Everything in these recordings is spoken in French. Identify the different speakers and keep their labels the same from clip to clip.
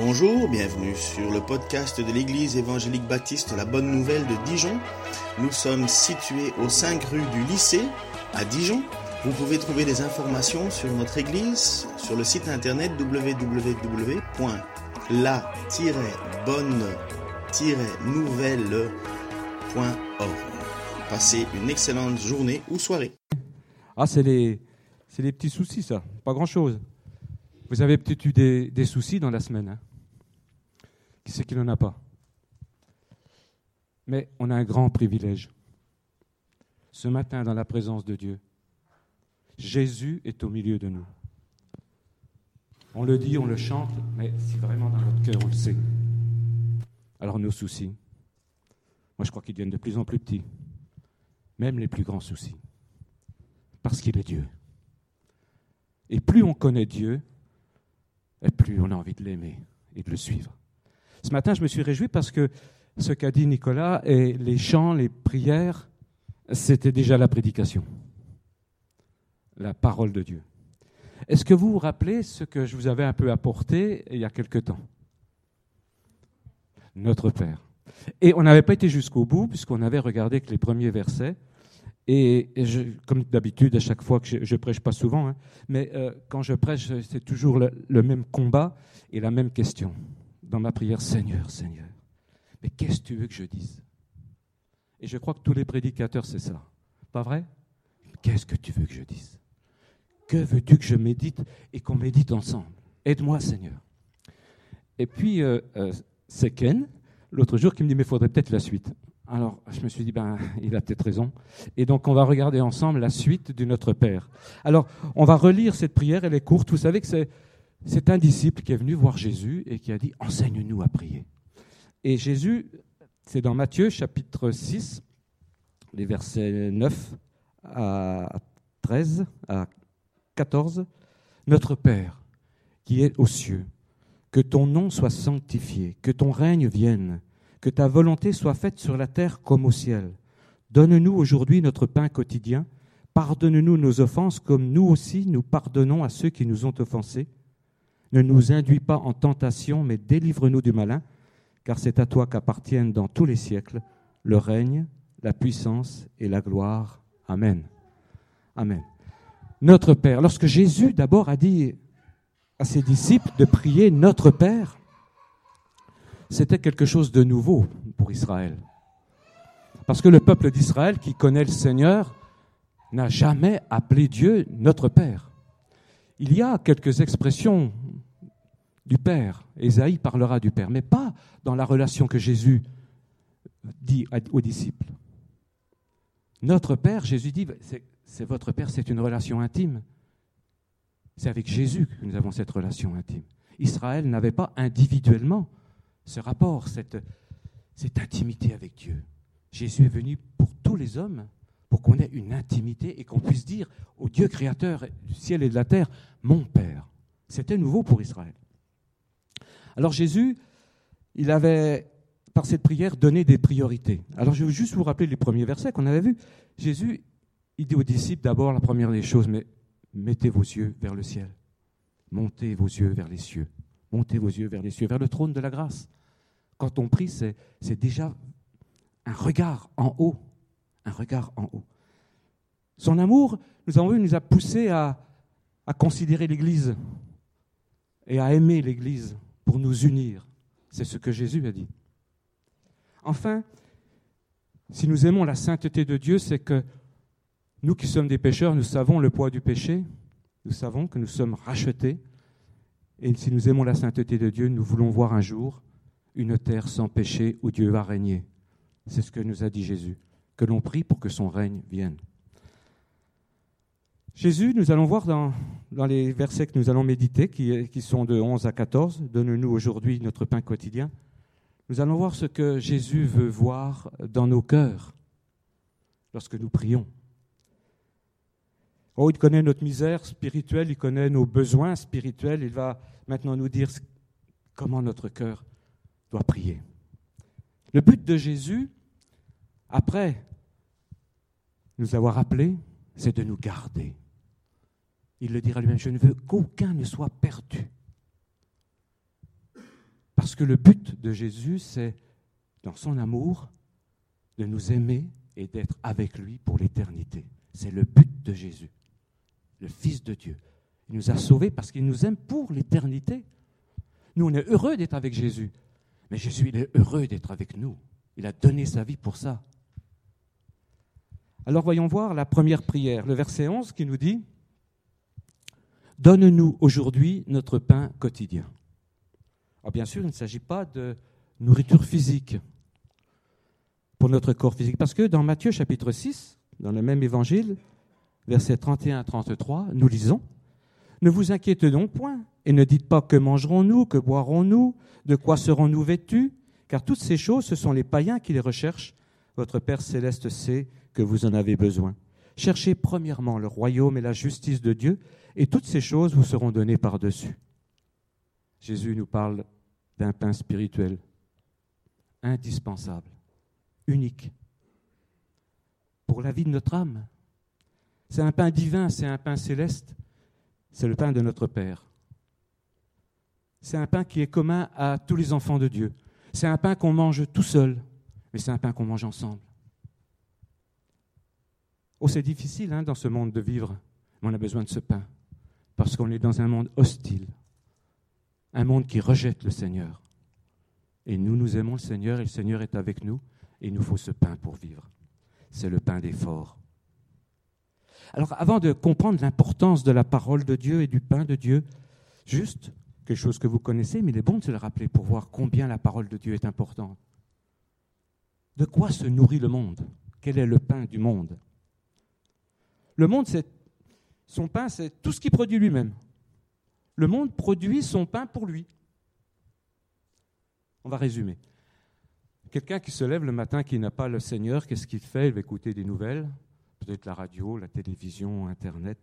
Speaker 1: Bonjour, bienvenue sur le podcast de l'Église évangélique baptiste La Bonne Nouvelle de Dijon. Nous sommes situés aux 5 rue du lycée à Dijon. Vous pouvez trouver des informations sur notre Église sur le site internet www.la-bonne-nouvelle.org. Passez une excellente journée ou soirée.
Speaker 2: Ah, c'est les, les petits soucis, ça. Pas grand-chose. Vous avez peut-être eu des, des soucis dans la semaine. Hein qui c'est qui n'en a pas Mais on a un grand privilège. Ce matin, dans la présence de Dieu, Jésus est au milieu de nous. On le dit, on le chante, mais si vraiment dans notre cœur on le sait. Alors nos soucis, moi je crois qu'ils deviennent de plus en plus petits, même les plus grands soucis, parce qu'il est Dieu. Et plus on connaît Dieu, et plus on a envie de l'aimer et de le suivre. Ce matin, je me suis réjoui parce que ce qu'a dit Nicolas et les chants, les prières, c'était déjà la prédication, la parole de Dieu. Est-ce que vous vous rappelez ce que je vous avais un peu apporté il y a quelque temps? Notre Père. Et on n'avait pas été jusqu'au bout, puisqu'on avait regardé que les premiers versets. Et, comme d'habitude, à chaque fois que je, prêche, pas souvent, hein, mais euh, quand je prêche, c'est toujours le même combat et la même question dans ma prière, Seigneur, Seigneur, mais qu'est-ce que tu veux que je dise? Et je crois que tous les prédicateurs, c'est ça. Pas vrai? Qu'est-ce que tu veux que je dise? Que veux-tu que je médite et qu'on médite ensemble? Aide-moi, Seigneur. Et puis, euh, euh, c'est Ken, l'autre jour, qui me dit, mais il faudrait peut-être la suite. Alors, je me suis dit, ben, il a peut-être raison. Et donc, on va regarder ensemble la suite du Notre Père. Alors, on va relire cette prière, elle est courte. Vous savez que c'est c'est un disciple qui est venu voir Jésus et qui a dit Enseigne-nous à prier. Et Jésus, c'est dans Matthieu chapitre 6, les versets 9 à 13, à 14. Notre Père, qui est aux cieux, que ton nom soit sanctifié, que ton règne vienne, que ta volonté soit faite sur la terre comme au ciel. Donne-nous aujourd'hui notre pain quotidien. Pardonne-nous nos offenses comme nous aussi nous pardonnons à ceux qui nous ont offensés ne nous induis pas en tentation, mais délivre-nous du malin, car c'est à toi qu'appartiennent dans tous les siècles le règne, la puissance et la gloire. Amen. Amen. Notre Père, lorsque Jésus d'abord a dit à ses disciples de prier Notre Père, c'était quelque chose de nouveau pour Israël. Parce que le peuple d'Israël qui connaît le Seigneur n'a jamais appelé Dieu notre Père. Il y a quelques expressions du Père. Ésaïe parlera du Père, mais pas dans la relation que Jésus dit aux disciples. Notre Père, Jésus dit, c'est votre Père, c'est une relation intime. C'est avec Jésus que nous avons cette relation intime. Israël n'avait pas individuellement ce rapport, cette, cette intimité avec Dieu. Jésus est venu pour tous les hommes, pour qu'on ait une intimité et qu'on puisse dire au Dieu créateur du ciel et de la terre, mon Père. C'était nouveau pour Israël. Alors Jésus, il avait, par cette prière, donné des priorités. Alors je veux juste vous rappeler les premiers versets qu'on avait vus. Jésus, il dit aux disciples d'abord la première des choses, mais mettez vos yeux vers le ciel. Montez vos yeux vers les cieux. Montez vos yeux vers les cieux, vers le trône de la grâce. Quand on prie, c'est, déjà un regard en haut. Un regard en haut. Son amour, nous avons vu, nous a poussé à, à considérer l'Église et à aimer l'Église pour nous unir. C'est ce que Jésus a dit. Enfin, si nous aimons la sainteté de Dieu, c'est que nous qui sommes des pécheurs, nous savons le poids du péché, nous savons que nous sommes rachetés, et si nous aimons la sainteté de Dieu, nous voulons voir un jour une terre sans péché où Dieu va régner. C'est ce que nous a dit Jésus, que l'on prie pour que son règne vienne. Jésus, nous allons voir dans, les versets que nous allons méditer, qui, qui sont de 11 à 14, Donne-nous aujourd'hui notre pain quotidien. Nous allons voir ce que Jésus veut voir dans nos cœurs lorsque nous prions. Oh, il connaît notre misère spirituelle, il connaît nos besoins spirituels, il va maintenant nous dire comment notre cœur doit prier. Le but de Jésus, après nous avoir appelés, c'est de nous garder il le dira lui-même, je ne veux qu'aucun ne soit perdu. Parce que le but de Jésus, c'est, dans son amour, de nous aimer et d'être avec lui pour l'éternité. C'est le but de Jésus, le Fils de Dieu. Il nous a sauvés parce qu'il nous aime pour l'éternité. Nous, on est heureux d'être avec Jésus. Mais Jésus, il est heureux d'être avec nous. Il a donné sa vie pour ça. Alors voyons voir la première prière, le verset 11 qui nous dit, Donne-nous aujourd'hui notre pain quotidien. Alors bien sûr, il ne s'agit pas de nourriture physique pour notre corps physique, parce que dans Matthieu chapitre 6, dans le même évangile, versets 31 à 33, nous lisons, Ne vous inquiétez donc point, et ne dites pas que mangerons-nous, que boirons-nous, de quoi serons-nous vêtus, car toutes ces choses, ce sont les païens qui les recherchent. Votre Père céleste sait que vous en avez besoin. Cherchez premièrement le royaume et la justice de Dieu, et toutes ces choses vous seront données par-dessus. Jésus nous parle d'un pain spirituel, indispensable, unique, pour la vie de notre âme. C'est un pain divin, c'est un pain céleste, c'est le pain de notre Père. C'est un pain qui est commun à tous les enfants de Dieu. C'est un pain qu'on mange tout seul, mais c'est un pain qu'on mange ensemble. Oh, c'est difficile hein, dans ce monde de vivre, mais on a besoin de ce pain, parce qu'on est dans un monde hostile, un monde qui rejette le Seigneur. Et nous, nous aimons le Seigneur, et le Seigneur est avec nous, et il nous faut ce pain pour vivre. C'est le pain des forts. Alors, avant de comprendre l'importance de la parole de Dieu et du pain de Dieu, juste quelque chose que vous connaissez, mais il est bon de se le rappeler pour voir combien la parole de Dieu est importante. De quoi se nourrit le monde? Quel est le pain du monde? Le monde, son pain, c'est tout ce qu'il produit lui-même. Le monde produit son pain pour lui. On va résumer. Quelqu'un qui se lève le matin, qui n'a pas le Seigneur, qu'est-ce qu'il fait? Il va écouter des nouvelles, peut-être la radio, la télévision, Internet.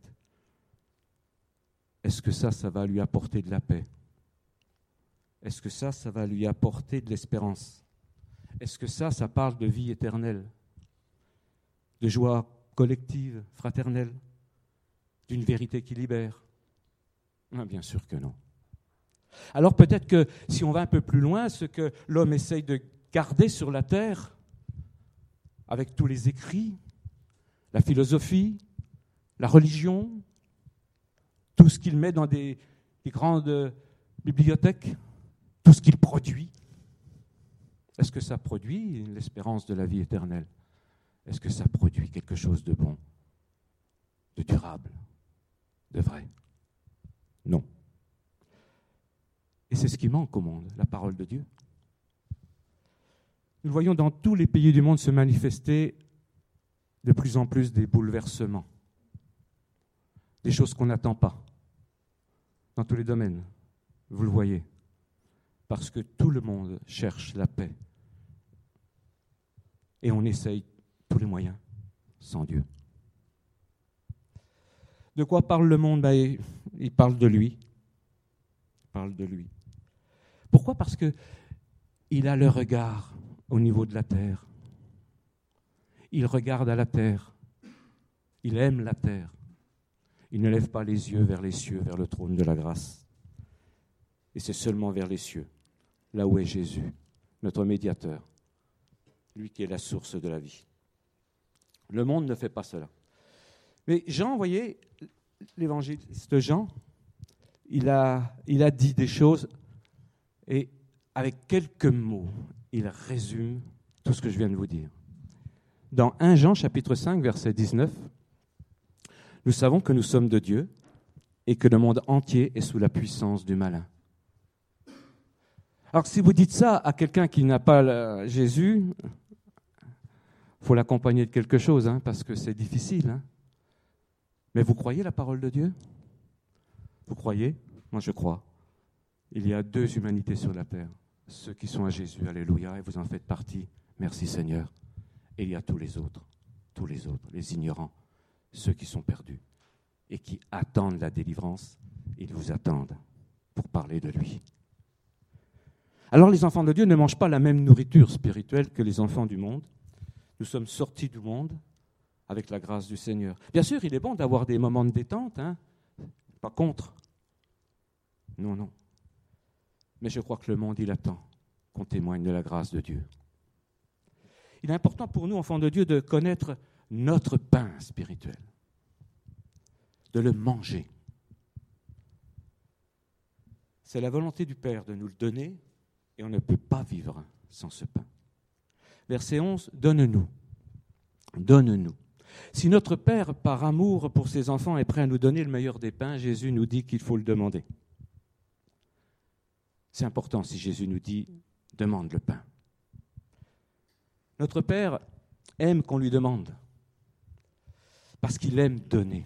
Speaker 2: Est-ce que ça, ça va lui apporter de la paix? Est-ce que ça, ça va lui apporter de l'espérance? Est-ce que ça, ça parle de vie éternelle? De joie collective, fraternelle, d'une vérité qui libère ah, Bien sûr que non. Alors peut-être que si on va un peu plus loin, ce que l'homme essaye de garder sur la terre, avec tous les écrits, la philosophie, la religion, tout ce qu'il met dans des, des grandes bibliothèques, tout ce qu'il produit, est-ce que ça produit l'espérance de la vie éternelle? Est-ce que ça produit quelque chose de bon, de durable, de vrai? Non. Et c'est ce qui manque au monde, la parole de Dieu. Nous voyons dans tous les pays du monde se manifester de plus en plus des bouleversements, des choses qu'on n'attend pas, dans tous les domaines. Vous le voyez, parce que tout le monde cherche la paix. Et on essaye tous les moyens, sans Dieu. De quoi parle le monde? Ben, Il parle de lui. Il parle de lui. Pourquoi? Parce que il a le regard au niveau de la terre. Il regarde à la terre. Il aime la terre. Il ne lève pas les yeux vers les cieux, vers le trône de la grâce. Et c'est seulement vers les cieux, là où est Jésus, notre médiateur, lui qui est la source de la vie. Le monde ne fait pas cela. Mais Jean, vous voyez, l'évangéliste Jean, il a, dit des choses et avec quelques mots, il résume tout ce que je viens de vous dire. Dans 1 Jean chapitre 5 verset 19, nous savons que nous sommes de Dieu et que le monde entier est sous la puissance du malin. Alors si vous dites ça à quelqu'un qui n'a pas Jésus, faut l'accompagner de quelque chose, hein, parce que c'est difficile. Hein. Mais vous croyez la parole de Dieu? Vous croyez? Moi, je crois. Il y a deux humanités sur la terre. Ceux qui sont à Jésus, alléluia, et vous en faites partie. Merci Seigneur. Et il y a tous les autres, tous les autres, les ignorants, ceux qui sont perdus et qui attendent la délivrance. Ils vous attendent pour parler de lui. Alors les enfants de Dieu ne mangent pas la même nourriture spirituelle que les enfants du monde. Nous sommes sortis du monde avec la grâce du Seigneur. Bien sûr, il est bon d'avoir des moments de détente, hein pas contre. Non, non. mais je crois que le monde, il attend qu'on témoigne de la grâce de Dieu. Il est important pour nous, enfants de Dieu, de connaître notre pain spirituel, de le manger. C'est la volonté du Père de nous le donner et on ne peut pas vivre sans ce pain. Verset 11, donne-nous, donne-nous. Si notre Père, par amour pour ses enfants, est prêt à nous donner le meilleur des pains, Jésus nous dit qu'il faut le demander. C'est important si Jésus nous dit, demande le pain. Notre Père aime qu'on lui demande, parce qu'il aime donner.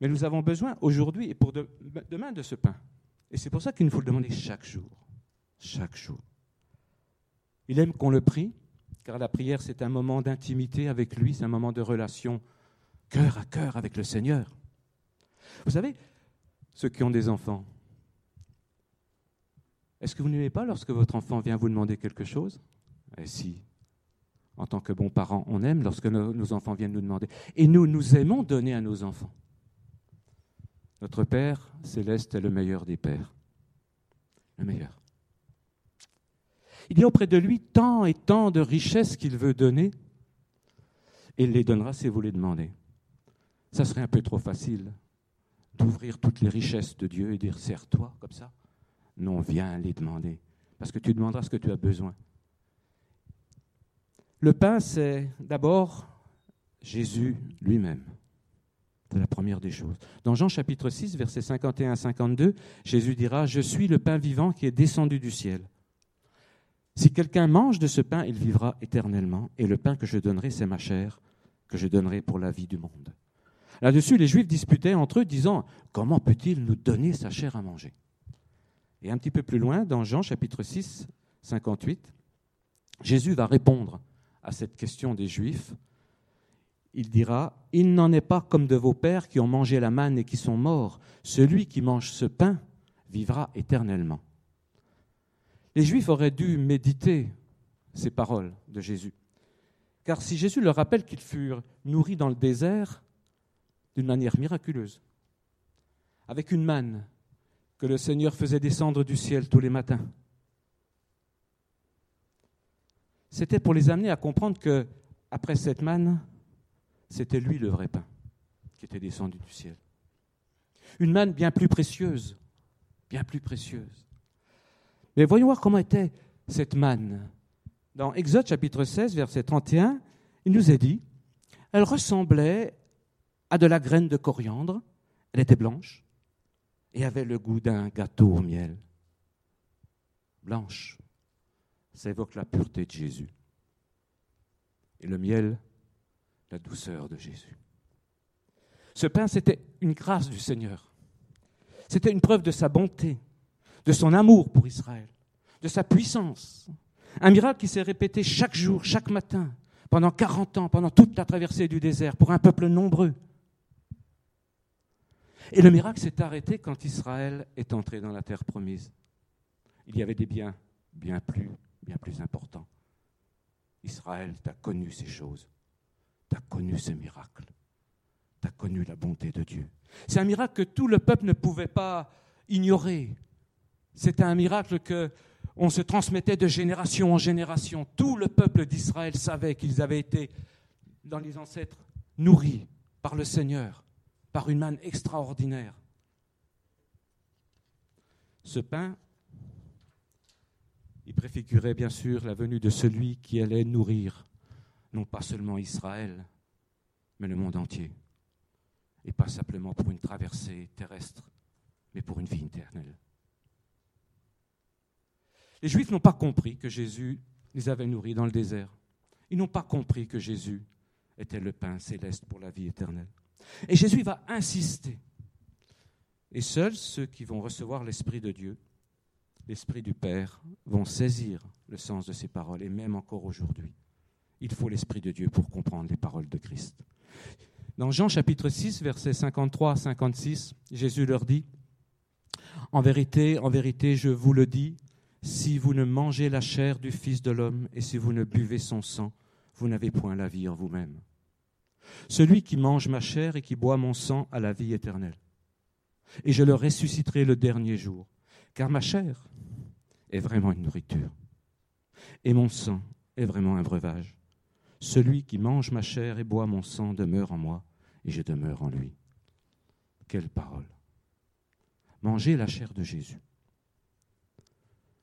Speaker 2: Mais nous avons besoin aujourd'hui et pour demain de ce pain. Et c'est pour ça qu'il nous faut le demander chaque jour. Chaque jour. Il aime qu'on le prie, car la prière, c'est un moment d'intimité avec lui, c'est un moment de relation cœur à cœur avec le Seigneur. Vous savez, ceux qui ont des enfants, est-ce que vous n'aimez pas lorsque votre enfant vient vous demander quelque chose? Eh si, en tant que bons parents, on aime lorsque nos, nos enfants viennent nous demander. Et nous, nous aimons donner à nos enfants. Notre Père céleste est le meilleur des pères. Le meilleur. Il y a auprès de lui tant et tant de richesses qu'il veut donner, il les donnera si vous les demandez. Ça serait un peu trop facile d'ouvrir toutes les richesses de Dieu et dire sers-toi comme ça. Non, viens les demander, parce que tu demanderas ce que tu as besoin. Le pain, c'est d'abord Jésus lui-même. C'est la première des choses. Dans Jean chapitre 6, versets 51 à 52, Jésus dira, Je suis le pain vivant qui est descendu du ciel. Si quelqu'un mange de ce pain, il vivra éternellement, et le pain que je donnerai, c'est ma chair, que je donnerai pour la vie du monde. Là-dessus, les Juifs disputaient entre eux, disant, Comment peut-il nous donner sa chair à manger? Et un petit peu plus loin, dans Jean chapitre 6, 58, Jésus va répondre à cette question des Juifs. Il dira, Il n'en est pas comme de vos pères qui ont mangé la manne et qui sont morts. Celui qui mange ce pain vivra éternellement. Les Juifs auraient dû méditer ces paroles de Jésus. Car si Jésus leur rappelle qu'ils furent nourris dans le désert d'une manière miraculeuse, avec une manne que le Seigneur faisait descendre du ciel tous les matins. C'était pour les amener à comprendre que, après cette manne, c'était lui le vrai pain qui était descendu du ciel. Une manne bien plus précieuse, bien plus précieuse. Mais voyons voir comment était cette manne. Dans Exode chapitre 16, verset 31, il nous est dit, elle ressemblait à de la graine de coriandre, elle était blanche, et avait le goût d'un gâteau au miel. Blanche, ça évoque la pureté de Jésus. Et le miel, la douceur de Jésus. Ce pain, c'était une grâce du Seigneur. C'était une preuve de sa bonté, de son amour pour Israël, de sa puissance. Un miracle qui s'est répété chaque jour, chaque matin, pendant 40 ans, pendant toute la traversée du désert, pour un peuple nombreux. Et le miracle s'est arrêté quand Israël est entré dans la terre promise. Il y avait des biens bien plus, bien plus importants. Israël, tu as connu ces choses. Tu as connu ces miracles. Tu as connu la bonté de Dieu. C'est un miracle que tout le peuple ne pouvait pas ignorer. C'était un miracle que on se transmettait de génération en génération. Tout le peuple d'Israël savait qu'ils avaient été, dans les ancêtres, nourris par le Seigneur par une manne extraordinaire. Ce pain, il préfigurait bien sûr la venue de celui qui allait nourrir non pas seulement Israël, mais le monde entier. Et pas simplement pour une traversée terrestre, mais pour une vie éternelle. Les Juifs n'ont pas compris que Jésus les avait nourris dans le désert. Ils n'ont pas compris que Jésus était le pain céleste pour la vie éternelle. Et Jésus va insister. Et seuls ceux qui vont recevoir l'Esprit de Dieu, l'Esprit du Père, vont saisir le sens de ces paroles, et même encore aujourd'hui. Il faut l'Esprit de Dieu pour comprendre les paroles de Christ. Dans Jean chapitre 6, versets 53 à 56, Jésus leur dit, En vérité, en vérité, je vous le dis, si vous ne mangez la chair du Fils de l'homme et si vous ne buvez son sang, vous n'avez point la vie en vous-même. Celui qui mange ma chair et qui boit mon sang a la vie éternelle. et je le ressusciterai le dernier jour. Car ma chair est vraiment une nourriture, et mon sang est vraiment un breuvage. Celui qui mange ma chair et boit mon sang demeure en moi, et je demeure en lui. Quelle parole. Manger la chair de Jésus.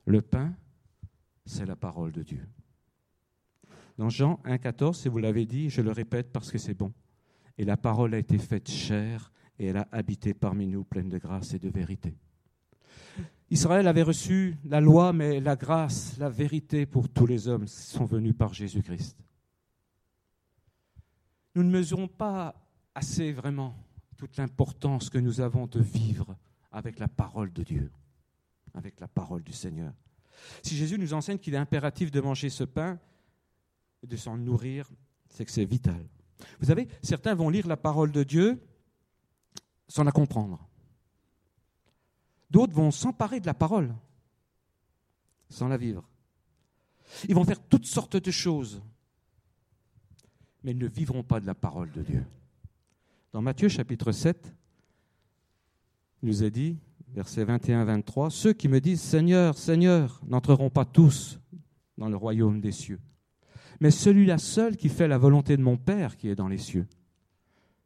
Speaker 2: Le pain, c'est la parole de Dieu. Dans Jean 1,14, si vous l'avez dit, je le répète parce que c'est bon. Et la parole a été faite chair et elle a habité parmi nous pleine de grâce et de vérité. Israël avait reçu la loi, mais la grâce, la vérité pour tous les hommes sont venus par Jésus-Christ. Nous ne mesurons pas assez vraiment toute l'importance que nous avons de vivre avec la parole de Dieu, avec la parole du Seigneur. Si Jésus nous enseigne qu'il est impératif de manger ce pain et de s'en nourrir, c'est que c'est vital. Vous savez, certains vont lire la parole de Dieu sans la comprendre. D'autres vont s'emparer de la parole sans la vivre. Ils vont faire toutes sortes de choses, mais ils ne vivront pas de la parole de Dieu. Dans Matthieu chapitre 7, il nous est dit, versets 21-23, Ceux qui me disent Seigneur, Seigneur, n'entreront pas tous dans le royaume des cieux, mais celui-là seul qui fait la volonté de mon Père qui est dans les cieux.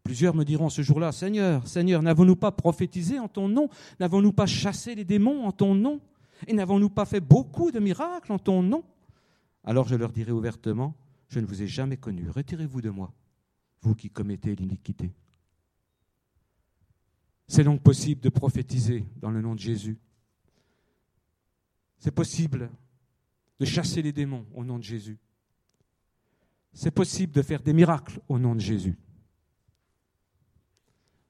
Speaker 2: Plusieurs me diront ce jour-là, Seigneur, Seigneur, n'avons-nous pas prophétisé en ton nom? N'avons-nous pas chassé les démons en ton nom? Et n'avons-nous pas fait beaucoup de miracles en ton nom? Alors je leur dirai ouvertement, je ne vous ai jamais connu, retirez-vous de moi, vous qui commettez l'iniquité. C'est donc possible de prophétiser dans le nom de Jésus. C'est possible de chasser les démons au nom de Jésus. C'est possible de faire des miracles au nom de Jésus.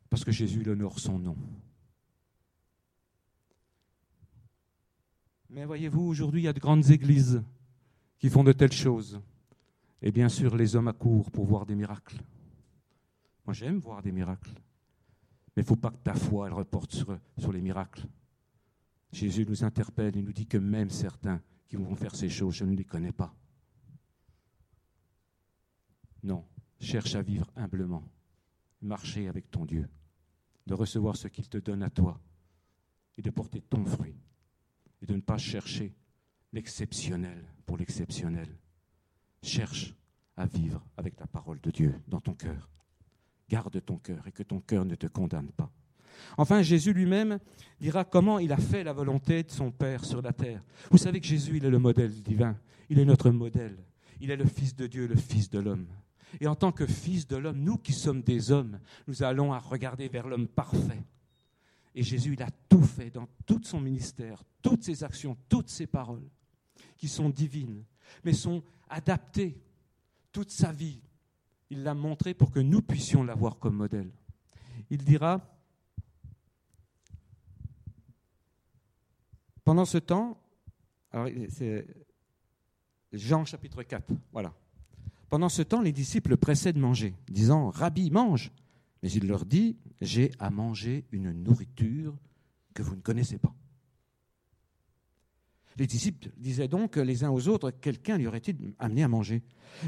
Speaker 2: Parce que Jésus honore son nom. Mais voyez-vous, aujourd'hui, il y a de grandes églises qui font de telles choses. Et bien sûr, les hommes accourent pour voir des miracles. Moi, j'aime voir des miracles. Mais il ne faut pas que ta foi elle reporte sur, sur les miracles. Jésus nous interpelle et nous dit que même certains qui vont faire ces choses, je ne les connais pas. Non, cherche à vivre humblement, marcher avec ton Dieu, de recevoir ce qu'il te donne à toi et de porter ton fruit et de ne pas chercher l'exceptionnel pour l'exceptionnel. Cherche à vivre avec la parole de Dieu dans ton cœur. Garde ton cœur et que ton cœur ne te condamne pas. Enfin, Jésus lui-même dira comment il a fait la volonté de son Père sur la terre. Vous savez que Jésus, il est le modèle divin. Il est notre modèle. Il est le Fils de Dieu, le Fils de l'homme. Et en tant que Fils de l'homme, nous qui sommes des hommes, nous allons à regarder vers l'homme parfait. Et Jésus, il a tout fait dans tout son ministère, toutes ses actions, toutes ses paroles, qui sont divines, mais sont adaptées. Toute sa vie, il l'a montré pour que nous puissions l'avoir comme modèle. Il dira, pendant ce temps, c'est Jean chapitre 4, voilà. Pendant ce temps, les disciples pressaient de manger, disant, Rabbi, mange. Mais il leur dit, j'ai à manger une nourriture que vous ne connaissez pas. Les disciples disaient donc les uns aux autres, quelqu'un lui aurait-il amené à manger?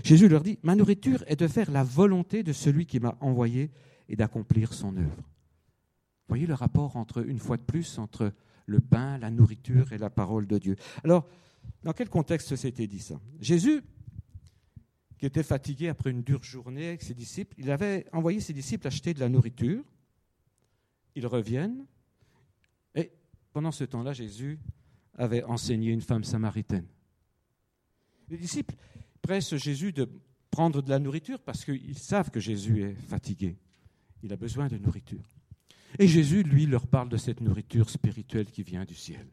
Speaker 2: Jésus leur dit, ma nourriture est de faire la volonté de celui qui m'a envoyé et d'accomplir son œuvre. Voyez le rapport entre, une fois de plus, entre le pain, la nourriture et la parole de Dieu. Alors, dans quel contexte s'était dit ça? Jésus, qui était fatigué après une dure journée avec ses disciples, il avait envoyé ses disciples acheter de la nourriture. Ils reviennent. Et pendant ce temps-là, Jésus avait enseigné une femme samaritaine. Les disciples pressent Jésus de prendre de la nourriture parce qu'ils savent que Jésus est fatigué. Il a besoin de nourriture. Et Jésus, lui, leur parle de cette nourriture spirituelle qui vient du ciel.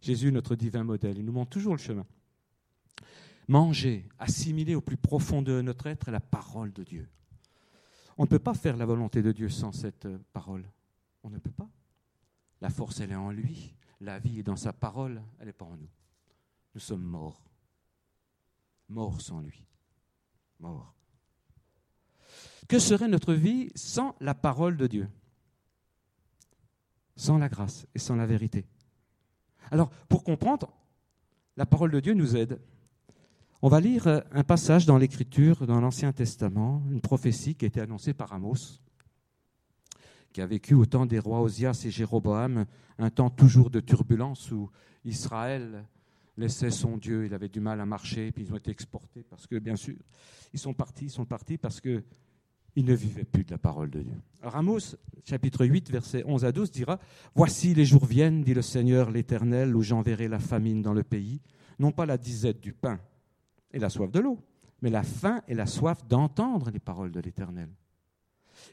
Speaker 2: Jésus, notre divin modèle, il nous montre toujours le chemin. Manger, assimiler au plus profond de notre être la parole de Dieu. On ne peut pas faire la volonté de Dieu sans cette parole. On ne peut pas. La force, elle est en lui. La vie est dans sa parole, elle n'est pas en nous. Nous sommes morts. Morts sans lui. Morts. Que serait notre vie sans la parole de Dieu? Sans la grâce et sans la vérité. Alors, pour comprendre, la parole de Dieu nous aide. On va lire un passage dans l'Écriture, dans l'Ancien Testament, une prophétie qui a été annoncée par Amos, qui a vécu au temps des rois Osias et Jéroboam, un temps toujours de turbulence où Israël laissait son Dieu, il avait du mal à marcher, puis ils ont été exportés parce que, bien sûr, ils sont partis, ils sont partis parce qu'ils ne vivaient plus de la parole de Dieu. Alors chapitre 8, versets 11 à 12, dira Voici les jours viennent, dit le Seigneur l'Éternel, où j'enverrai la famine dans le pays, non pas la disette du pain et la soif de l'eau, mais la faim et la soif d'entendre les paroles de l'Éternel.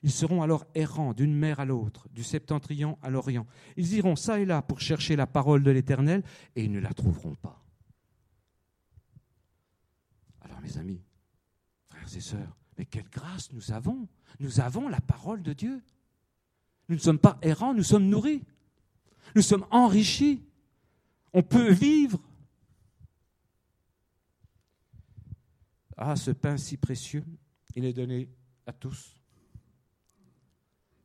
Speaker 2: Ils seront alors errants d'une mer à l'autre, du septentrion à l'orient. Ils iront ça et là pour chercher la parole de l'Éternel et ils ne la trouveront pas. Alors mes amis, frères et sœurs, mais quelle grâce nous avons. Nous avons la parole de Dieu. Nous ne sommes pas errants, nous sommes nourris. Nous sommes enrichis. On peut vivre. Ah, ce pain si précieux, il est donné à tous.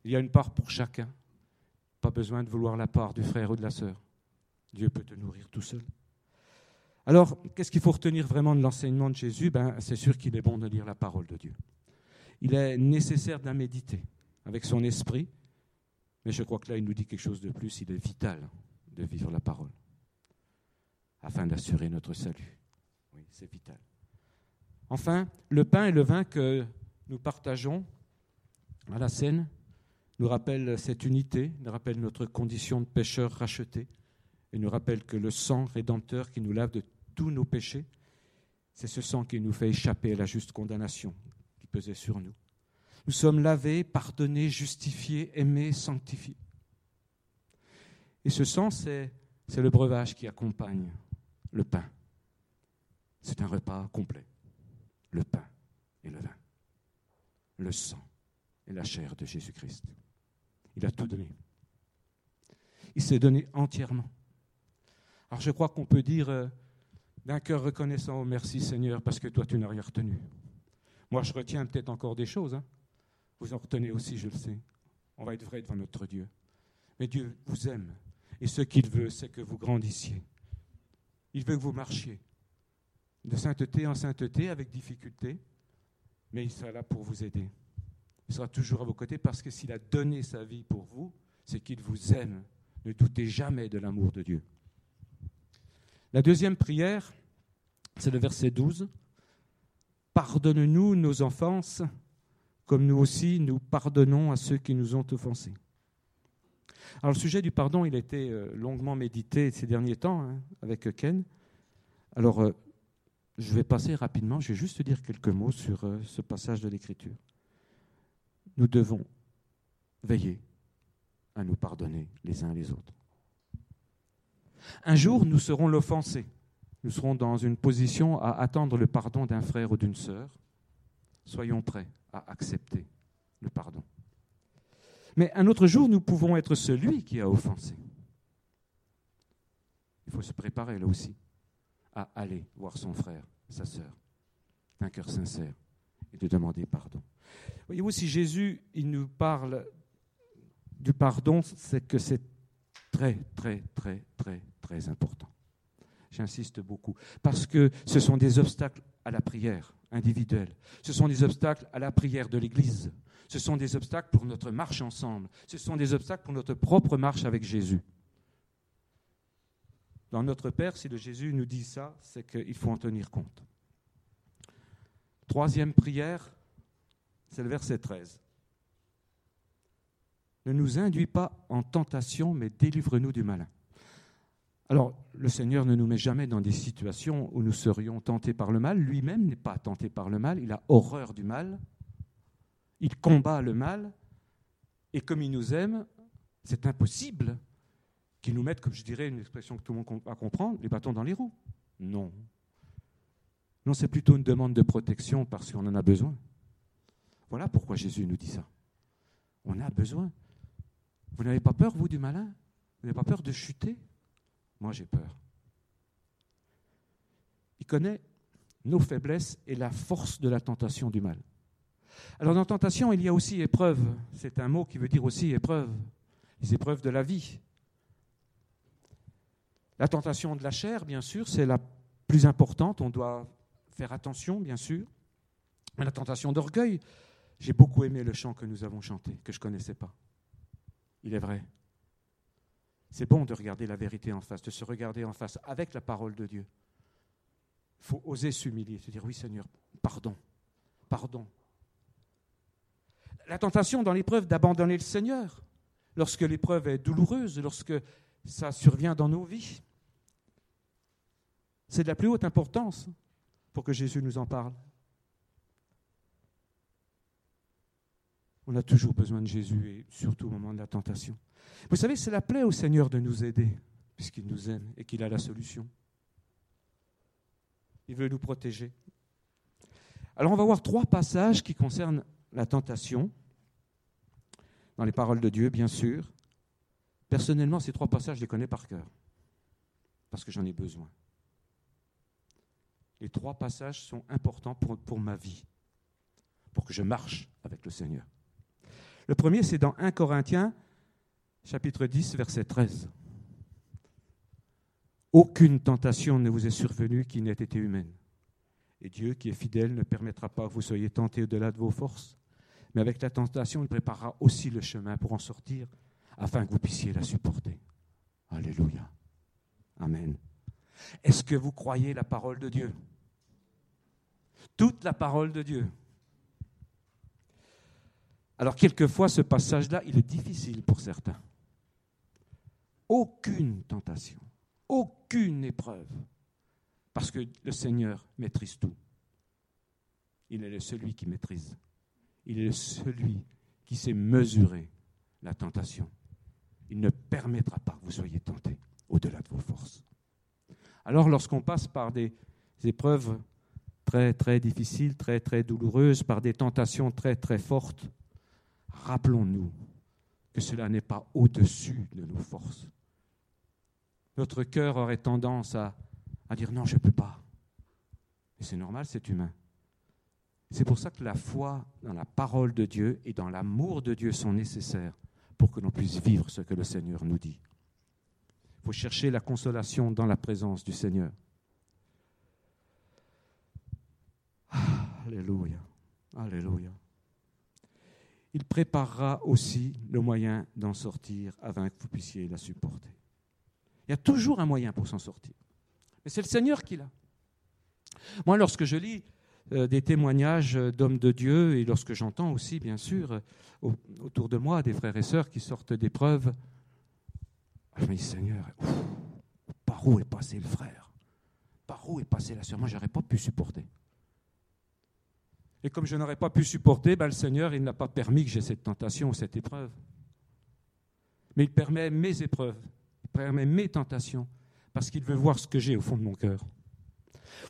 Speaker 2: Il y a une part pour chacun. Pas besoin de vouloir la part du frère ou de la sœur. Dieu peut te nourrir tout seul. Alors, qu'est-ce qu'il faut retenir vraiment de l'enseignement de Jésus? Ben, C'est sûr qu'il est bon de lire la parole de Dieu. Il est nécessaire de méditer avec son esprit, mais je crois que là, il nous dit quelque chose de plus. Il est vital de vivre la parole afin d'assurer notre salut. Oui, c'est vital. Enfin, le pain et le vin que nous partageons à la scène nous rappelle cette unité, nous rappelle notre condition de pécheur racheté, et nous rappelle que le sang rédempteur qui nous lave de tous nos péchés, c'est ce sang qui nous fait échapper à la juste condamnation qui pesait sur nous. Nous sommes lavés, pardonnés, justifiés, aimés, sanctifiés. Et ce sang, c'est, c'est le breuvage qui accompagne le pain. C'est un repas complet. Le pain et le vin. Le sang et la chair de Jésus-Christ. Il a tout donné. Il s'est donné entièrement. Alors je crois qu'on peut dire euh, d'un cœur reconnaissant, oh merci Seigneur, parce que toi tu n'as rien retenu. Moi je retiens peut-être encore des choses. Hein. Vous en retenez aussi, je le sais. On va être vrai devant notre Dieu. Mais Dieu vous aime. Et ce qu'il veut, c'est que vous grandissiez. Il veut que vous marchiez de sainteté en sainteté avec difficulté, mais il sera là pour vous aider. Il sera toujours à vos côtés parce que s'il a donné sa vie pour vous, c'est qu'il vous aime. Ne doutez jamais de l'amour de Dieu. La deuxième prière, c'est le verset 12. Pardonne-nous nos offenses, comme nous aussi nous pardonnons à ceux qui nous ont offensés. Alors le sujet du pardon, il a été euh, longuement médité ces derniers temps hein, avec Ken. Alors euh, je vais passer rapidement, je vais juste dire quelques mots sur euh, ce passage de l'Écriture nous devons veiller à nous pardonner les uns les autres. Un jour, nous serons l'offensé. Nous serons dans une position à attendre le pardon d'un frère ou d'une sœur. Soyons prêts à accepter le pardon. Mais un autre jour, nous pouvons être celui qui a offensé. Il faut se préparer là aussi à aller voir son frère, sa sœur, d'un cœur sincère et de demander pardon. Voyez-vous, si Jésus il nous parle du pardon, c'est que c'est très, très, très, très, très important. J'insiste beaucoup. Parce que ce sont des obstacles à la prière individuelle. Ce sont des obstacles à la prière de l'Église. Ce sont des obstacles pour notre marche ensemble. Ce sont des obstacles pour notre propre marche avec Jésus. Dans notre Père, si le Jésus nous dit ça, c'est qu'il faut en tenir compte. Troisième prière, c'est le verset 13. Ne nous induis pas en tentation, mais délivre-nous du malin. Alors, le Seigneur ne nous met jamais dans des situations où nous serions tentés par le mal. Lui-même n'est pas tenté par le mal, il a horreur du mal. Il combat le mal. Et comme il nous aime, c'est impossible qu'il nous mette, comme je dirais, une expression que tout le monde va comprendre, les bâtons dans les roues. Non. Non, c'est plutôt une demande de protection parce qu'on en a besoin. Voilà pourquoi Jésus nous dit ça. On a besoin. Vous n'avez pas peur, vous, du malin? Vous n'avez pas peur de chuter? Moi, j'ai peur. Il connaît nos faiblesses et la force de la tentation du mal. Alors dans tentation, il y a aussi épreuve. C'est un mot qui veut dire aussi épreuve. Les épreuves de la vie. La tentation de la chair, bien sûr, c'est la plus importante. On doit faire attention, bien sûr. La tentation d'orgueil, j'ai beaucoup aimé le chant que nous avons chanté, que je ne connaissais pas. il est vrai. C'est bon de regarder la vérité en face, de se regarder en face avec la parole de Dieu. Il faut oser s'humilier, se dire oui Seigneur, pardon, pardon. La tentation dans l'épreuve d'abandonner le Seigneur, lorsque l'épreuve est douloureuse, lorsque ça survient dans nos vies, c'est de la plus haute importance pour que Jésus nous en parle. On a toujours besoin de Jésus et surtout au moment de la tentation. Vous savez, c'est la plaie au Seigneur de nous aider, puisqu'il nous aime et qu'il a la solution. Il veut nous protéger. Alors on va voir trois passages qui concernent la tentation, dans les paroles de Dieu, bien sûr. Personnellement, ces trois passages, je les connais par cœur, parce que j'en ai besoin. Les trois passages sont importants pour, pour ma vie, pour que je marche avec le Seigneur. Le premier, c'est dans 1 Corinthiens, chapitre 10, verset 13. Aucune tentation ne vous est survenue qui n'ait été humaine. Et Dieu, qui est fidèle, ne permettra pas que vous soyez tentés au-delà de vos forces. Mais avec la tentation, il préparera aussi le chemin pour en sortir, afin que vous puissiez la supporter. Alléluia. Amen. Est-ce que vous croyez la parole de Dieu? Toute la parole de Dieu. Alors quelquefois, ce passage-là, il est difficile pour certains. Aucune tentation, aucune épreuve, parce que le Seigneur maîtrise tout. Il est celui qui maîtrise. Il est celui qui sait mesurer la tentation. Il ne permettra pas que vous soyez tentés au-delà de vos forces. Alors lorsqu'on passe par des épreuves très très difficiles, très très douloureuses, par des tentations très très fortes, rappelons-nous que cela n'est pas au-dessus de nos forces. Notre cœur aurait tendance à, dire non, je ne peux pas. Et c'est normal, c'est humain. C'est pour ça que la foi dans la parole de Dieu et dans l'amour de Dieu sont nécessaires pour que l'on puisse vivre ce que le Seigneur nous dit. Il faut chercher la consolation dans la présence du Seigneur. Alléluia. Alléluia il préparera aussi le moyen d'en sortir afin que vous puissiez la supporter. Il y a toujours un moyen pour s'en sortir. Mais c'est le Seigneur qui l'a. Moi, lorsque je lis euh, des témoignages d'hommes de Dieu et lorsque j'entends aussi, bien sûr, autour de moi des frères et sœurs qui sortent d'épreuves, je me dis, Seigneur, par où est passé le frère? Par où est passé la sœur? Moi, je n'aurais pas pu supporter. Et comme je n'aurais pas pu supporter, ben, le Seigneur, il n'a pas permis que j'ai cette tentation, cette épreuve. Mais il permet mes épreuves, il permet mes tentations, parce qu'il veut voir ce que j'ai au fond de mon cœur.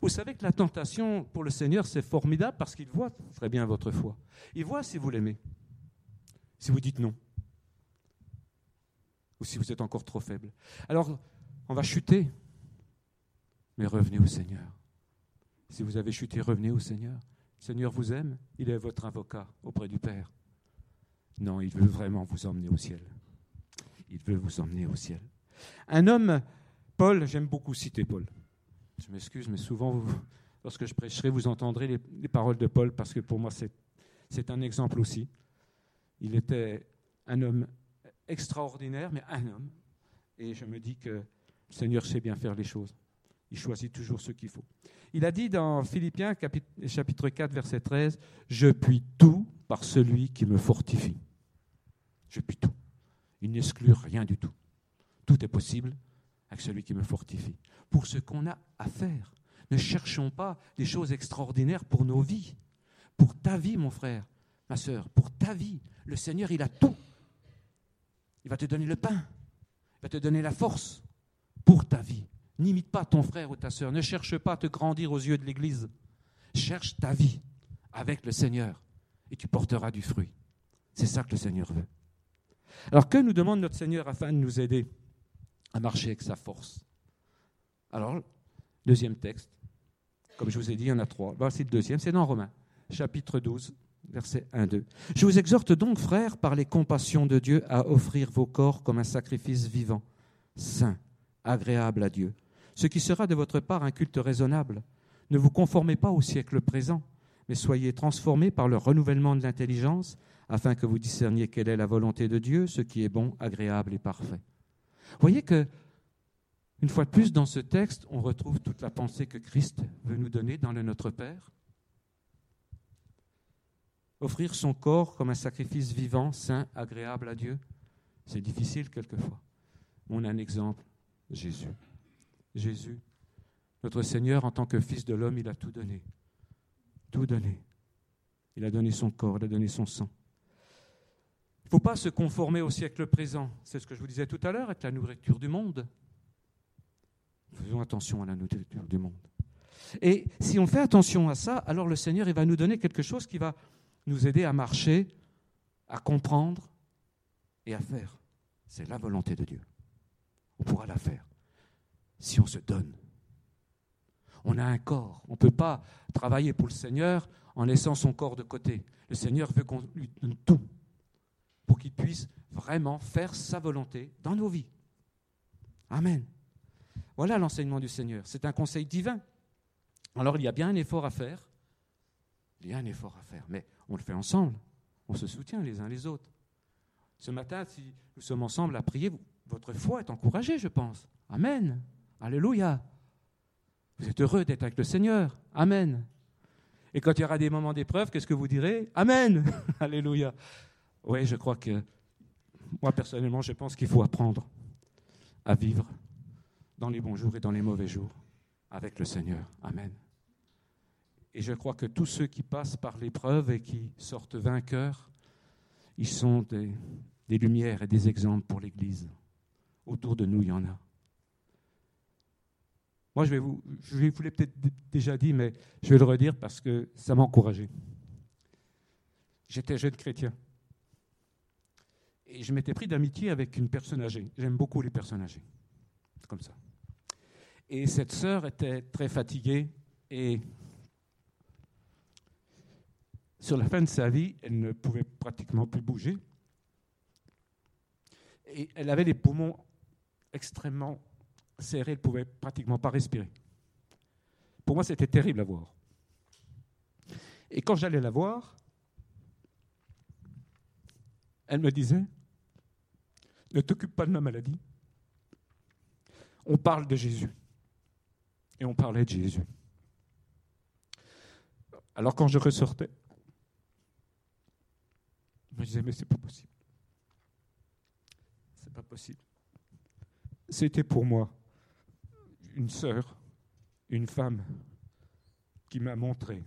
Speaker 2: Vous savez que la tentation pour le Seigneur, c'est formidable parce qu'il voit très bien votre foi. Il voit si vous l'aimez, si vous dites non, ou si vous êtes encore trop faible. Alors, on va chuter, mais revenez au Seigneur. Si vous avez chuté, revenez au Seigneur. Seigneur vous aime, il est votre avocat auprès du Père. Non, il veut vraiment vous emmener au ciel. Il veut vous emmener au ciel. Un homme, Paul, j'aime beaucoup citer Paul. Je m'excuse, mais souvent, lorsque je prêcherai, vous entendrez les, les, paroles de Paul, parce que pour moi, c'est un exemple aussi. Il était un homme extraordinaire, mais un homme. Et je me dis que le Seigneur sait bien faire les choses. Il choisit toujours ce qu'il faut. Il a dit dans Philippiens chapitre 4 verset 13, Je puis tout par celui qui me fortifie. Je puis tout. Il n'exclut rien du tout. Tout est possible avec celui qui me fortifie. Pour ce qu'on a à faire. Ne cherchons pas des choses extraordinaires pour nos vies. Pour ta vie, mon frère, ma soeur, pour ta vie, le Seigneur, il a tout. Il va te donner le pain. Il va te donner la force pour ta vie. N'imite pas ton frère ou ta sœur. Ne cherche pas à te grandir aux yeux de l'Église. Cherche ta vie avec le Seigneur et tu porteras du fruit. C'est ça que le Seigneur veut. Alors que nous demande notre Seigneur afin de nous aider à marcher avec sa force? Alors, deuxième texte. Comme je vous ai dit, il y en a trois. Voici le deuxième, c'est dans Romains, chapitre 12, verset 1-2. Je vous exhorte donc, frères, par les compassions de Dieu, à offrir vos corps comme un sacrifice vivant, saint, agréable à Dieu ce qui sera de votre part un culte raisonnable. Ne vous conformez pas au siècle présent, mais soyez transformés par le renouvellement de l'intelligence, afin que vous discerniez quelle est la volonté de Dieu, ce qui est bon, agréable et parfait. Voyez que, une fois de plus, dans ce texte, on retrouve toute la pensée que Christ veut nous donner dans le Notre Père. Offrir son corps comme un sacrifice vivant, saint, agréable à Dieu, c'est difficile quelquefois. On a un exemple, Jésus. Jésus, notre Seigneur, en tant que Fils de l'homme, il a tout donné. Tout donné. Il a donné son corps, il a donné son sang. Il ne faut pas se conformer au siècle présent. C'est ce que je vous disais tout à l'heure avec la nourriture du monde. Faisons attention à la nourriture du monde. Et si on fait attention à ça, alors le Seigneur va nous donner quelque chose qui va nous aider à marcher, à comprendre et à faire. C'est la volonté de Dieu. On pourra la faire si on se donne. On a un corps. On ne peut pas travailler pour le Seigneur en laissant son corps de côté. Le Seigneur veut qu'on lui donne tout pour qu'il puisse vraiment faire sa volonté dans nos vies. Amen. Voilà l'enseignement du Seigneur. C'est un conseil divin. Alors il y a bien un effort à faire. Il y a un effort à faire, mais on le fait ensemble. On se soutient les uns les autres. Ce matin, si nous sommes ensemble à prier, votre foi est encouragée, je pense. Amen. Alléluia. Vous êtes heureux d'être avec le Seigneur. Amen. Et quand il y aura des moments d'épreuve, qu'est-ce que vous direz? Amen. Alléluia. Oui, je crois que moi personnellement, je pense qu'il faut apprendre à vivre dans les bons jours et dans les mauvais jours avec le Seigneur. Amen. Et je crois que tous ceux qui passent par l'épreuve et qui sortent vainqueurs, ils sont des, lumières et des exemples pour l'Église. Autour de nous, il y en a. Moi, je, vais vous, je vous l'ai peut-être déjà dit, mais je vais le redire parce que ça m'a encouragé. J'étais jeune chrétien. Et je m'étais pris d'amitié avec une personne âgée. J'aime beaucoup les personnes âgées. Comme ça. Et cette sœur était très fatiguée et sur la fin de sa vie, elle ne pouvait pratiquement plus bouger. Et elle avait les poumons extrêmement serrée, elle ne pouvait pratiquement pas respirer. Pour moi, c'était terrible à voir. Et quand j'allais la voir, elle me disait, ne t'occupe pas de ma maladie. On parle de Jésus. Et on parlait de Jésus. Alors quand je ressortais, je me disais, mais c'est pas possible. C'est pas possible. C'était pour moi une sœur, une femme qui m'a montré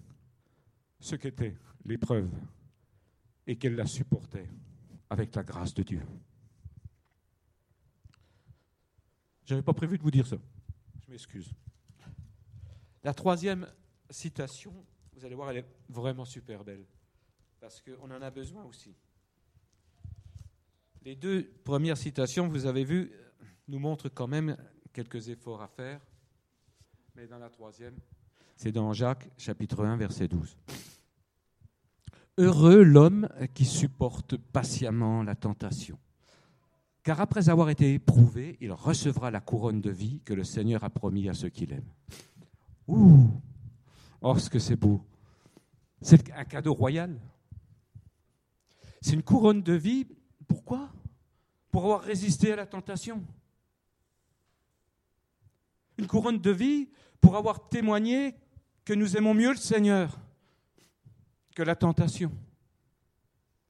Speaker 2: ce qu'était l'épreuve et qu'elle la supportait avec la grâce de Dieu. Je n'avais pas prévu de vous dire ça. Je m'excuse. La troisième citation, vous allez voir, elle est vraiment super belle, parce qu'on en a besoin aussi. Les deux premières citations, vous avez vu, nous montrent quand même quelques efforts à faire. Mais dans la troisième, c'est dans Jacques chapitre 1 verset 12. Heureux l'homme qui supporte patiemment la tentation, car après avoir été éprouvé, il recevra la couronne de vie que le Seigneur a promis à ceux qui l'aiment. Ouh Oh, ce que c'est beau C'est un cadeau royal. C'est une couronne de vie. Pourquoi? Pour avoir résisté à la tentation une couronne de vie pour avoir témoigné que nous aimons mieux le Seigneur que la tentation.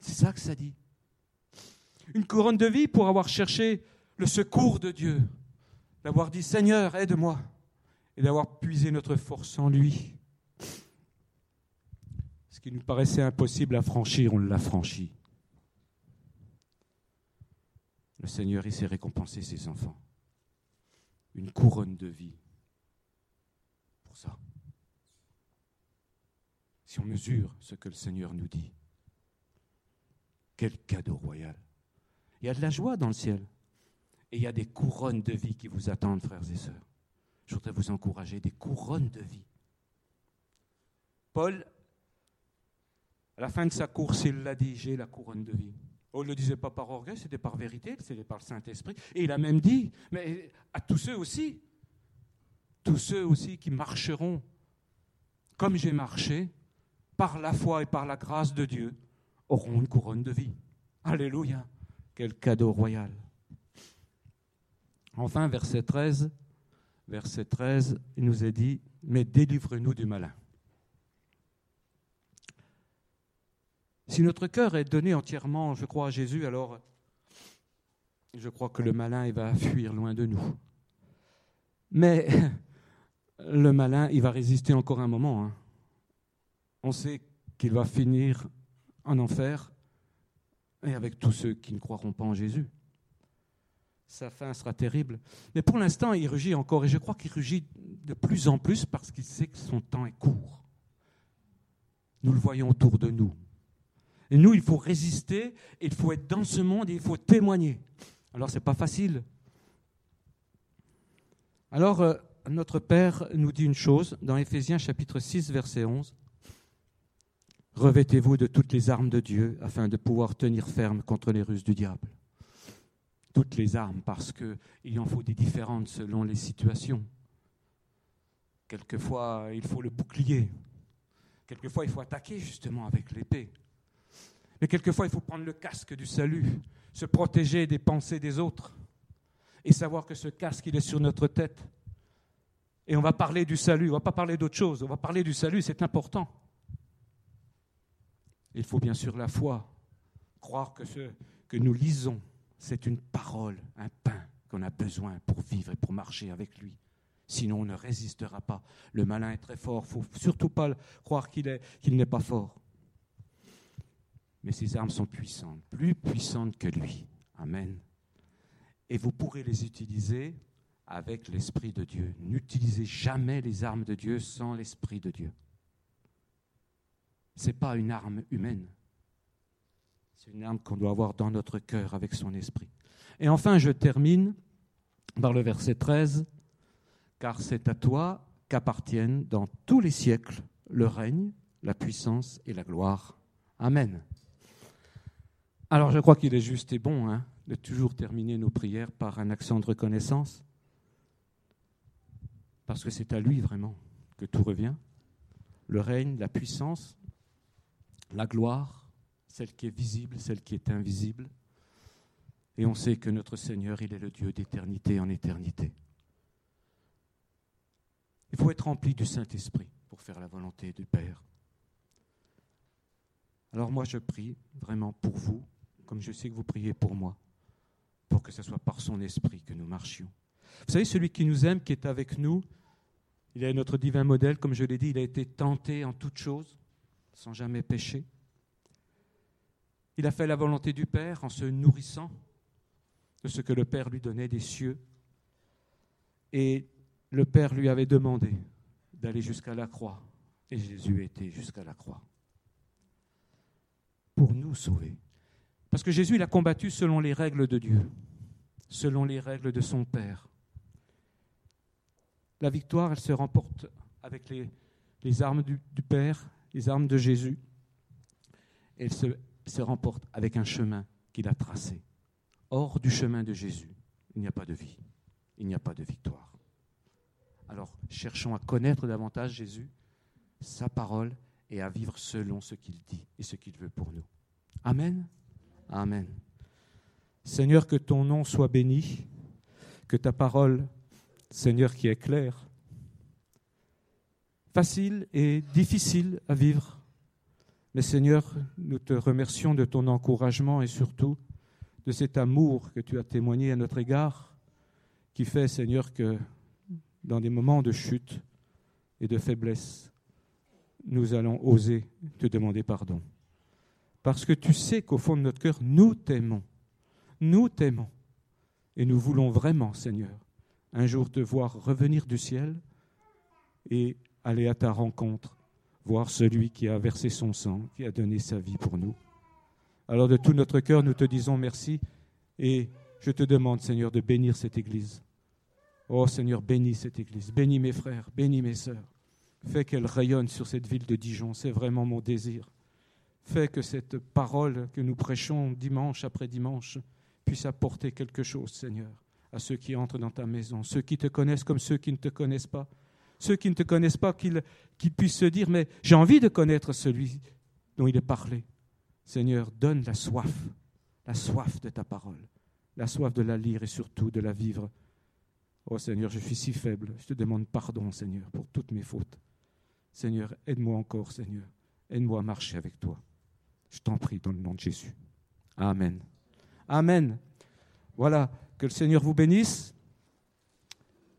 Speaker 2: C'est ça que ça dit. Une couronne de vie pour avoir cherché le secours de Dieu, d'avoir dit Seigneur, aide-moi, et d'avoir puisé notre force en lui. Ce qui nous paraissait impossible à franchir, on l'a franchi. Le Seigneur, il s'est récompensé ses enfants une couronne de vie pour ça. Si on mesure ce que le Seigneur nous dit, quel cadeau royal. Il y a de la joie dans le ciel. Et il y a des couronnes de vie qui vous attendent, frères et sœurs. Je voudrais vous encourager, des couronnes de vie. Paul, à la fin de sa course, il l'a dit, j'ai la couronne de vie. On ne le disait pas par orgueil, c'était par vérité, c'était par le Saint-Esprit. Et il a même dit, mais à tous ceux aussi, tous ceux aussi qui marcheront comme j'ai marché, par la foi et par la grâce de Dieu, auront une couronne de vie. Alléluia. Quel cadeau royal. Enfin, verset 13, verset 13, il nous est dit, mais délivrez-nous du malin. Si notre cœur est donné entièrement, je crois, à Jésus, alors je crois que le malin, il va fuir loin de nous. Mais le malin, il va résister encore un moment. Hein. On sait qu'il va finir en enfer et avec tous ceux qui ne croiront pas en Jésus. Sa fin sera terrible. Mais pour l'instant, il rugit encore et je crois qu'il rugit de plus en plus parce qu'il sait que son temps est court. Nous le voyons autour de nous. Et nous, il faut résister, il faut être dans ce monde et il faut témoigner. Alors, ce n'est pas facile. Alors, euh, notre Père nous dit une chose dans Éphésiens chapitre 6, verset 11. Revêtez-vous de toutes les armes de Dieu afin de pouvoir tenir ferme contre les ruses du diable. Toutes les armes, parce qu'il en faut des différentes selon les situations. Quelquefois, il faut le bouclier. Quelquefois, il faut attaquer justement avec l'épée. Mais quelquefois, il faut prendre le casque du salut, se protéger des pensées des autres et savoir que ce casque, il est sur notre tête. Et on va parler du salut, on ne va pas parler d'autre chose, on va parler du salut, c'est important. Il faut bien sûr la foi, croire que ce que nous lisons, c'est une parole, un pain qu'on a besoin pour vivre et pour marcher avec lui. Sinon, on ne résistera pas. Le malin est très fort, il ne faut surtout pas croire qu'il n'est pas fort. Mais ses armes sont puissantes, plus puissantes que lui. Amen. Et vous pourrez les utiliser avec l'Esprit de Dieu. N'utilisez jamais les armes de Dieu sans l'Esprit de Dieu. Ce n'est pas une arme humaine. C'est une arme qu'on doit avoir dans notre cœur avec son esprit. Et enfin, je termine par le verset 13, car c'est à toi qu'appartiennent dans tous les siècles le règne, la puissance et la gloire. Amen. Alors je crois qu'il est juste et bon hein, de toujours terminer nos prières par un accent de reconnaissance, parce que c'est à lui vraiment que tout revient. Le règne, la puissance, la gloire, celle qui est visible, celle qui est invisible. Et on sait que notre Seigneur, il est le Dieu d'éternité en éternité. Il faut être rempli du Saint-Esprit pour faire la volonté du Père. Alors moi, je prie vraiment pour vous, comme je sais que vous priez pour moi, pour que ce soit par son esprit que nous marchions. Vous savez, celui qui nous aime, qui est avec nous, il est notre divin modèle, comme je l'ai dit, il a été tenté en toutes choses, sans jamais pécher. Il a fait la volonté du Père en se nourrissant de ce que le Père lui donnait des cieux. Et le Père lui avait demandé d'aller jusqu'à la croix. Et Jésus était jusqu'à la croix pour nous sauver. Parce que Jésus, il a combattu selon les règles de Dieu, selon les règles de son Père. La victoire, elle se remporte avec les, armes du, du, Père, les armes de Jésus. Elle se, se remporte avec un chemin qu'il a tracé. Hors du chemin de Jésus, il n'y a pas de vie, il n'y a pas de victoire. Alors, cherchons à connaître davantage Jésus, sa parole, et à vivre selon ce qu'il dit et ce qu'il veut pour nous. Amen. Amen. Seigneur, que ton nom soit béni, que ta parole, Seigneur, qui est claire, facile et difficile à vivre. Mais Seigneur, nous te remercions de ton encouragement et surtout de cet amour que tu as témoigné à notre égard, qui fait, Seigneur, que dans des moments de chute et de faiblesse, nous allons oser te demander pardon parce que tu sais qu'au fond de notre cœur, nous t'aimons. Nous t'aimons. Et nous voulons vraiment, Seigneur, un jour te voir revenir du ciel et aller à ta rencontre, voir celui qui a versé son sang, qui a donné sa vie pour nous. Alors de tout notre cœur, nous te disons merci et je te demande, Seigneur, de bénir cette Église. Oh Seigneur, bénis cette Église, bénis mes frères, bénis mes sœurs. Fais qu'elle rayonne sur cette ville de Dijon, c'est vraiment mon désir. Fais que cette parole que nous prêchons dimanche après dimanche puisse apporter quelque chose, Seigneur, à ceux qui entrent dans ta maison, ceux qui te connaissent comme ceux qui ne te connaissent pas, ceux qui ne te connaissent pas, qu'ils puissent se dire, mais j'ai envie de connaître celui dont il est parlé. Seigneur, donne la soif, la soif de ta parole, la soif de la lire et surtout de la vivre. Oh Seigneur, je suis si faible, je te demande pardon, Seigneur, pour toutes mes fautes. Seigneur, aide-moi encore, Seigneur, aide-moi à marcher avec toi. Je t'en prie, dans le nom de Jésus. Amen. Amen. Voilà, que le Seigneur vous bénisse.